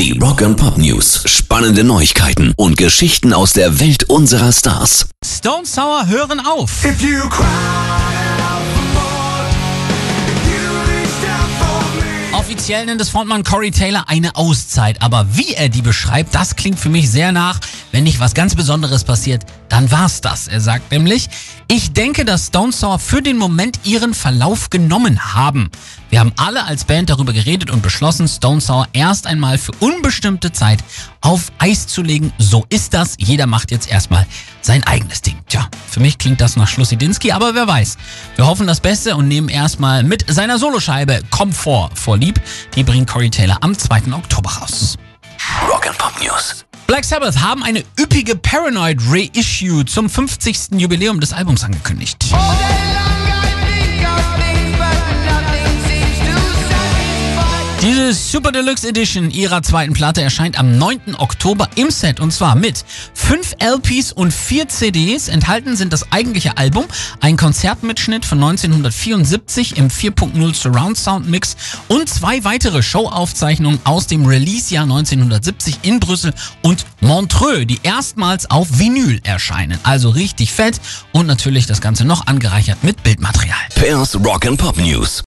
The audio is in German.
Die Rock and Pop News. Spannende Neuigkeiten und Geschichten aus der Welt unserer Stars. Stone Sour hören auf. Offiziell nennt es Frontmann Corey Taylor eine Auszeit, aber wie er die beschreibt, das klingt für mich sehr nach, wenn nicht was ganz Besonderes passiert, dann war's das. Er sagt nämlich, ich denke, dass Stone Sour für den Moment ihren Verlauf genommen haben. Wir haben alle als Band darüber geredet und beschlossen, Stone Sour erst einmal für unbestimmte Zeit auf Eis zu legen. So ist das. Jeder macht jetzt erstmal sein eigenes Ding. Tja, für mich klingt das nach Schlussidinski, aber wer weiß. Wir hoffen das Beste und nehmen erstmal mit seiner Soloscheibe Comfort vorlieb. Die bringt Corey Taylor am 2. Oktober raus. Rock and Pop News. Black Sabbath haben eine üppige Paranoid Reissue zum 50. Jubiläum des Albums angekündigt. All Diese Super Deluxe Edition ihrer zweiten Platte erscheint am 9. Oktober im Set und zwar mit 5 LPs und 4 CDs. Enthalten sind das eigentliche Album, ein Konzertmitschnitt von 1974 im 4.0 Surround Sound Mix und zwei weitere Showaufzeichnungen aus dem Release-Jahr 1970 in Brüssel und Montreux, die erstmals auf Vinyl erscheinen. Also richtig fett und natürlich das Ganze noch angereichert mit Bildmaterial. Pairs Rock and Pop News.